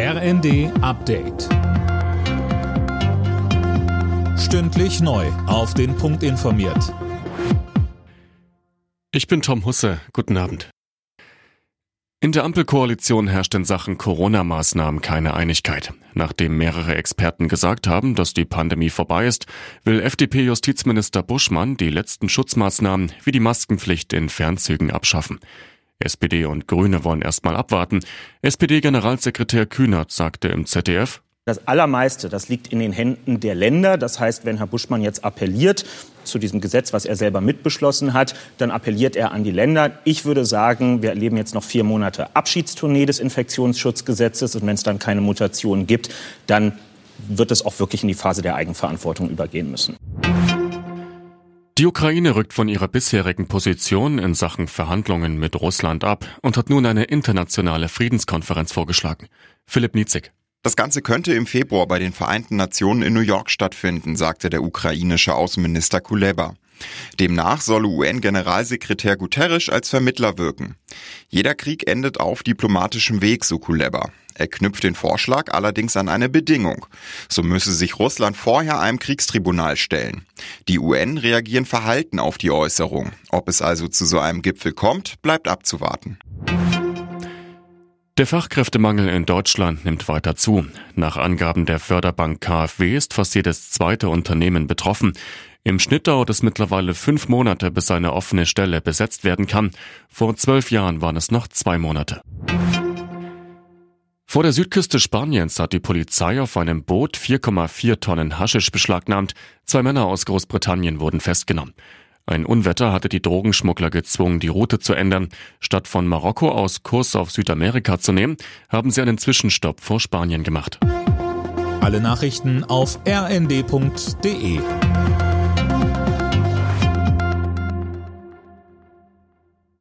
RND Update. Stündlich neu. Auf den Punkt informiert. Ich bin Tom Husse. Guten Abend. In der Ampelkoalition herrscht in Sachen Corona-Maßnahmen keine Einigkeit. Nachdem mehrere Experten gesagt haben, dass die Pandemie vorbei ist, will FDP-Justizminister Buschmann die letzten Schutzmaßnahmen wie die Maskenpflicht in Fernzügen abschaffen. SPD und Grüne wollen erstmal abwarten. SPD-Generalsekretär Kühnert sagte im ZDF, das Allermeiste, das liegt in den Händen der Länder. Das heißt, wenn Herr Buschmann jetzt appelliert zu diesem Gesetz, was er selber mitbeschlossen hat, dann appelliert er an die Länder. Ich würde sagen, wir erleben jetzt noch vier Monate Abschiedstournee des Infektionsschutzgesetzes. Und wenn es dann keine Mutationen gibt, dann wird es auch wirklich in die Phase der Eigenverantwortung übergehen müssen. Die Ukraine rückt von ihrer bisherigen Position in Sachen Verhandlungen mit Russland ab und hat nun eine internationale Friedenskonferenz vorgeschlagen. Philipp Nietzig. Das Ganze könnte im Februar bei den Vereinten Nationen in New York stattfinden, sagte der ukrainische Außenminister Kuleba. Demnach solle UN-Generalsekretär Guterres als Vermittler wirken. Jeder Krieg endet auf diplomatischem Weg, so Kuleba. Er knüpft den Vorschlag allerdings an eine Bedingung. So müsse sich Russland vorher einem Kriegstribunal stellen. Die UN reagieren verhalten auf die Äußerung. Ob es also zu so einem Gipfel kommt, bleibt abzuwarten. Der Fachkräftemangel in Deutschland nimmt weiter zu. Nach Angaben der Förderbank KfW ist fast jedes zweite Unternehmen betroffen. Im Schnitt dauert es mittlerweile fünf Monate, bis eine offene Stelle besetzt werden kann. Vor zwölf Jahren waren es noch zwei Monate. Vor der Südküste Spaniens hat die Polizei auf einem Boot 4,4 Tonnen Haschisch beschlagnahmt. Zwei Männer aus Großbritannien wurden festgenommen. Ein Unwetter hatte die Drogenschmuggler gezwungen, die Route zu ändern. Statt von Marokko aus Kurs auf Südamerika zu nehmen, haben sie einen Zwischenstopp vor Spanien gemacht. Alle Nachrichten auf rnd.de